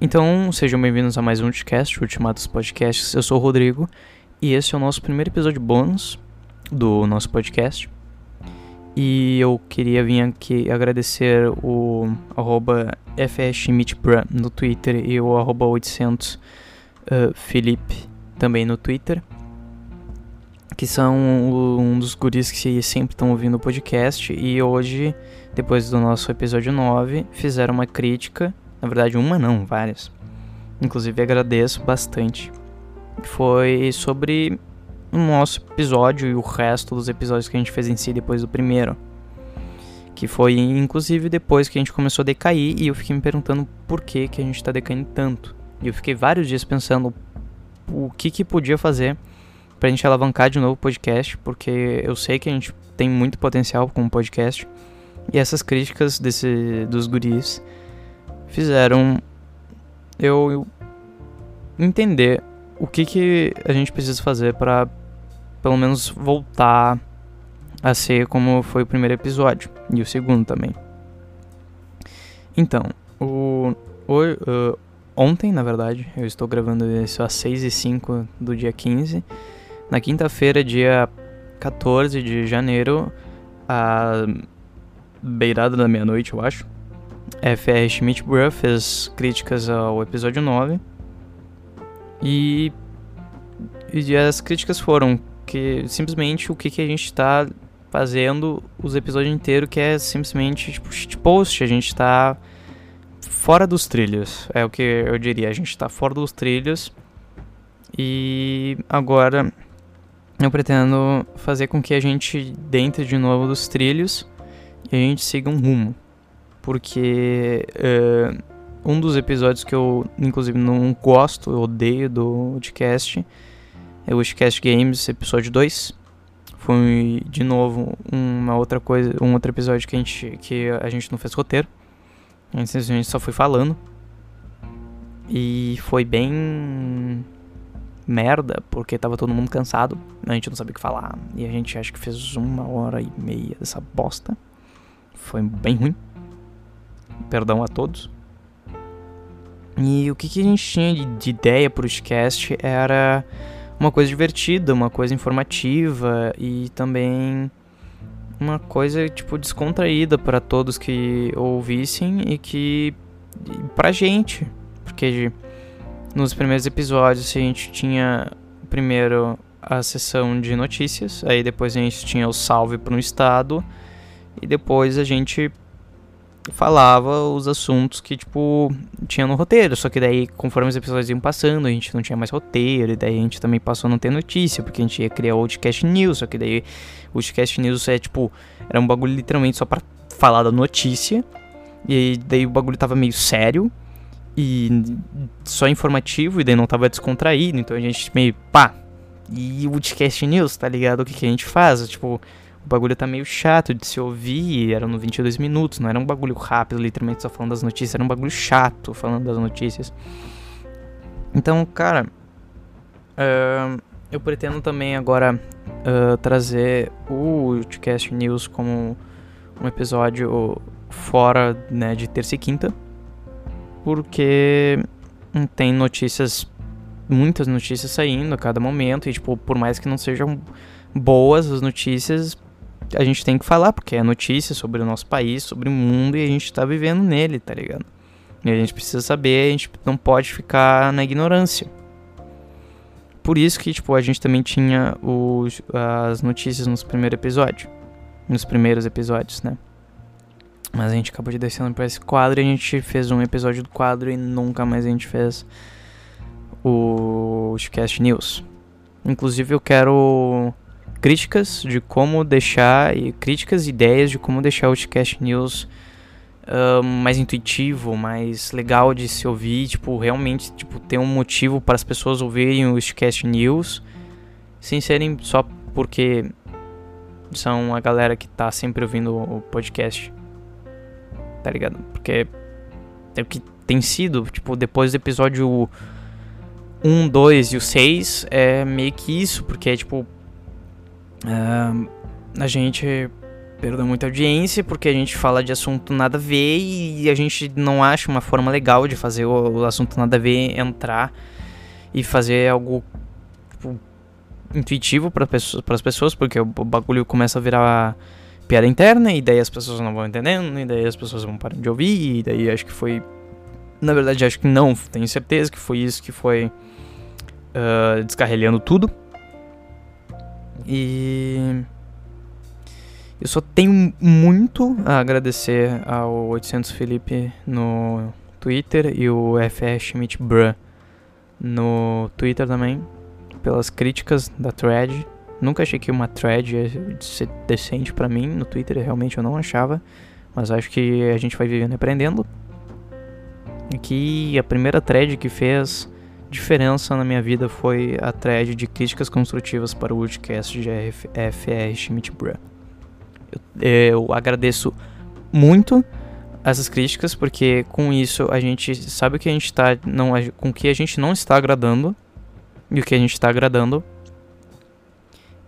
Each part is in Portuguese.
Então, sejam bem-vindos a mais um podcast, o Ultimatos Podcasts. Eu sou o Rodrigo e esse é o nosso primeiro episódio bônus do nosso podcast. E eu queria vir aqui agradecer o arroba no Twitter e o arroba 800 uh, Felipe também no Twitter. Que são um dos guris que sempre estão ouvindo o podcast. E hoje, depois do nosso episódio 9, fizeram uma crítica. Na verdade, uma não, várias. Inclusive agradeço bastante. Foi sobre o nosso episódio e o resto dos episódios que a gente fez em si depois do primeiro. Que foi inclusive depois que a gente começou a decair e eu fiquei me perguntando por que, que a gente tá decaindo tanto. E eu fiquei vários dias pensando o que que podia fazer pra gente alavancar de novo o podcast, porque eu sei que a gente tem muito potencial como podcast. E essas críticas desse, dos guris fizeram eu, entender o que, que a gente precisa fazer para pelo menos voltar a ser como foi o primeiro episódio e o segundo também. Então, o, o uh, ontem, na verdade, eu estou gravando isso às 6 e 05 do dia 15. Na quinta-feira, dia 14 de janeiro, a beirada da meia-noite, eu acho, FR Schmidt fez críticas ao episódio 9 e, e as críticas foram que simplesmente o que, que a gente está fazendo os episódios inteiros, que é simplesmente tipo shitpost, a gente está fora dos trilhos, é o que eu diria, a gente está fora dos trilhos. E agora eu pretendo fazer com que a gente dentro de novo dos trilhos e a gente siga um rumo, porque uh, um dos episódios que eu, inclusive, não gosto, eu odeio do podcast é o Wishcast Games, episódio 2. Foi, de novo, uma outra coisa, um outro episódio que a gente, que a gente não fez roteiro. A gente simplesmente só foi falando. E foi bem merda, porque tava todo mundo cansado, a gente não sabia o que falar, e a gente acha que fez uma hora e meia dessa bosta. Foi bem ruim. Perdão a todos. E o que, que a gente tinha de, de ideia pro podcast era uma coisa divertida, uma coisa informativa e também uma coisa tipo descontraída para todos que ouvissem e que pra gente, porque nos primeiros episódios a gente tinha primeiro a sessão de notícias, aí depois a gente tinha o salve para um estado e depois a gente falava os assuntos que, tipo, tinha no roteiro. Só que daí, conforme os episódios iam passando, a gente não tinha mais roteiro. E daí a gente também passou a não ter notícia, porque a gente ia criar o Outcast News. Só que daí o Outcast News é, tipo, era um bagulho literalmente só pra falar da notícia. E daí o bagulho tava meio sério. E só informativo, e daí não tava descontraído. Então a gente meio, pá. E o Outcast News, tá ligado? O que, que a gente faz? Tipo o bagulho tá meio chato de se ouvir, era no 22 minutos, não era um bagulho rápido, literalmente só falando das notícias, era um bagulho chato falando das notícias. Então, cara, uh, eu pretendo também agora uh, trazer o Ulticast News como um episódio fora né, de terça e quinta, porque tem notícias, muitas notícias saindo a cada momento, e tipo, por mais que não sejam boas as notícias, a gente tem que falar, porque é notícia sobre o nosso país, sobre o mundo e a gente tá vivendo nele, tá ligado? E a gente precisa saber, a gente não pode ficar na ignorância. Por isso que, tipo, a gente também tinha os, as notícias nos primeiros episódios. Nos primeiros episódios, né? Mas a gente acabou de descendo pra esse quadro e a gente fez um episódio do quadro e nunca mais a gente fez o Cast News. Inclusive eu quero críticas de como deixar e críticas e ideias de como deixar o Outcast News uh, mais intuitivo, mais legal de se ouvir, tipo, realmente, tipo, ter um motivo para as pessoas ouvirem o Outcast News, sem serem só porque são a galera que tá sempre ouvindo o podcast. Tá ligado? Porque é o que tem sido, tipo, depois do episódio 1, 2 e o 6, é meio que isso, porque é tipo, Uh, a gente perdeu muita audiência porque a gente fala de assunto nada a ver e a gente não acha uma forma legal de fazer o, assunto nada a ver entrar e fazer algo tipo, intuitivo para as pessoas, porque o bagulho começa a virar piada interna e daí as pessoas não vão entendendo e daí as pessoas vão parar de ouvir e daí acho que foi na verdade acho que não, tenho certeza que foi isso que foi uh, descarrilhando tudo. E eu só tenho muito a agradecer ao 800 Felipe no Twitter e o FR Schmidt Bra no Twitter também, pelas críticas da thread. Nunca achei que uma thread ia ser decente para mim, no Twitter realmente eu não achava, mas acho que a gente vai vivendo e aprendendo. Que a primeira thread que fez diferença na minha vida foi a thread de críticas construtivas para o podcast de FR Schmidt Bra eu agradeço muito essas críticas, porque com isso a gente sabe o que a gente tá. Não, com que a gente não está agradando e o que a gente está agradando.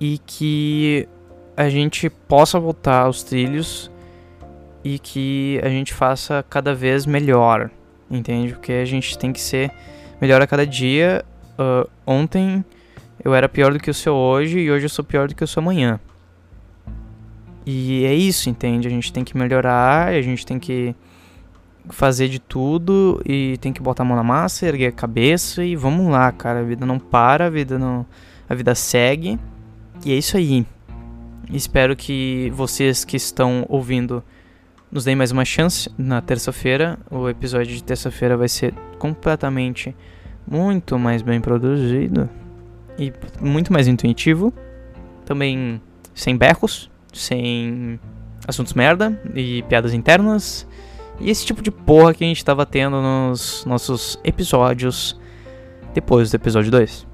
E que a gente possa voltar aos trilhos e que a gente faça cada vez melhor, entende? Porque a gente tem que ser melhor a cada dia. Uh, ontem eu era pior do que o seu hoje e hoje eu sou pior do que o seu amanhã. E é isso, entende? A gente tem que melhorar, a gente tem que fazer de tudo e tem que botar a mão na massa, erguer a cabeça e vamos lá, cara. A vida não para, a vida não. A vida segue. E é isso aí. Espero que vocês que estão ouvindo nos deem mais uma chance na terça-feira. O episódio de terça-feira vai ser completamente muito mais bem produzido e muito mais intuitivo. Também sem berros sem assuntos merda e piadas internas. E esse tipo de porra que a gente tava tendo nos nossos episódios depois do episódio 2.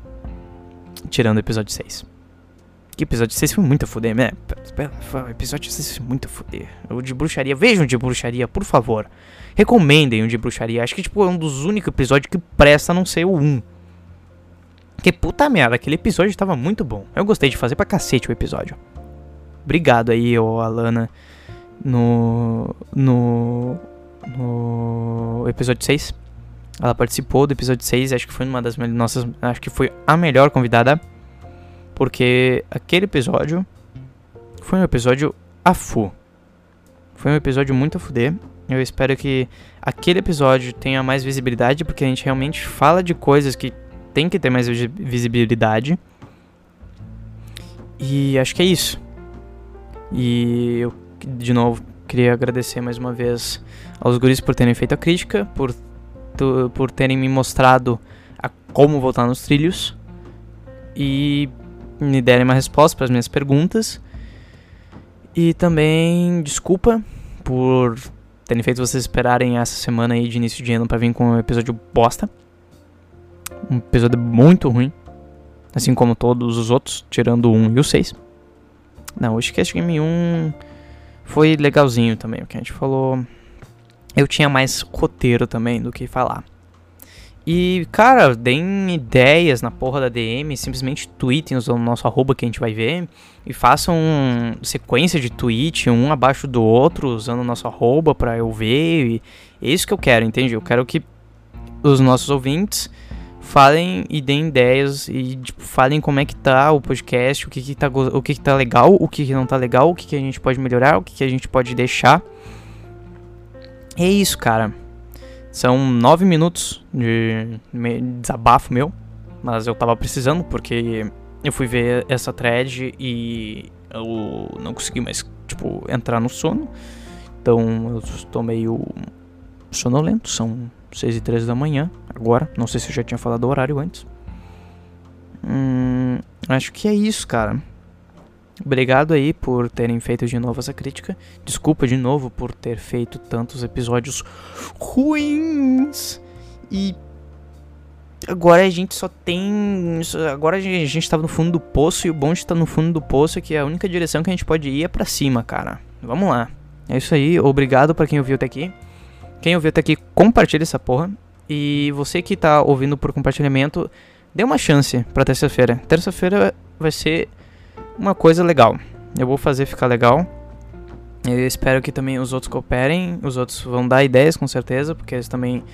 Tirando o episódio 6. Que episódio 6 foi muito a fuder, né? Episódio 6 foi muito a fuder. O de bruxaria, vejam o de bruxaria, por favor. Recomendem o de bruxaria. Acho que tipo, é um dos únicos episódios que presta a não ser o 1. Que puta merda, aquele episódio tava muito bom. Eu gostei de fazer pra cacete o episódio obrigado aí, ô Alana, no, no, no episódio 6. Ela participou do episódio 6, acho que foi uma das nossas. Acho que foi a melhor convidada. Porque aquele episódio foi um episódio a fu. Foi um episódio muito a fuder. Eu espero que aquele episódio tenha mais visibilidade, porque a gente realmente fala de coisas que tem que ter mais visibilidade. E acho que é isso. E eu, de novo, queria agradecer mais uma vez aos guris por terem feito a crítica, por, por terem me mostrado a como voltar nos trilhos e me derem uma resposta para as minhas perguntas. E também desculpa por terem feito vocês esperarem essa semana aí de início de ano para vir com um episódio bosta. Um episódio muito ruim. Assim como todos os outros, tirando o 1 e o 6. Não, o Sketch Game 1 foi legalzinho também, o que a gente falou. Eu tinha mais roteiro também do que falar. E, cara, deem ideias na porra da DM, simplesmente tweetem usando o nosso arroba que a gente vai ver. E façam sequência de tweet, um abaixo do outro, usando o nosso arroba pra eu ver. E é isso que eu quero, entende? Eu quero que os nossos ouvintes falem e deem ideias e tipo, falem como é que tá o podcast, o que que tá, o que que tá legal, o que que não tá legal, o que que a gente pode melhorar, o que que a gente pode deixar. É isso, cara. São nove minutos de desabafo meu, mas eu tava precisando porque eu fui ver essa thread e eu não consegui mais, tipo, entrar no sono. Então eu estou meio sonolento, são 6 e 13 da manhã, agora. Não sei se eu já tinha falado o horário antes. Hum, acho que é isso, cara. Obrigado aí por terem feito de novo essa crítica. Desculpa de novo por ter feito tantos episódios ruins. E agora a gente só tem. Agora a gente tá no fundo do poço e o bom de estar tá no fundo do poço é que a única direção que a gente pode ir é pra cima, cara. Vamos lá. É isso aí. Obrigado para quem ouviu até aqui. Quem ouviu até aqui, compartilha essa porra. E você que tá ouvindo por compartilhamento, dê uma chance pra terça-feira. Terça-feira vai ser uma coisa legal. Eu vou fazer ficar legal. Eu espero que também os outros cooperem, os outros vão dar ideias com certeza, porque eles também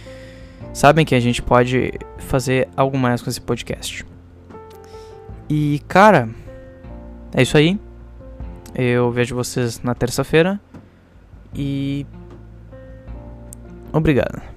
sabem que a gente pode fazer algo mais com esse podcast. E cara, é isso aí. Eu vejo vocês na terça-feira e obrigado.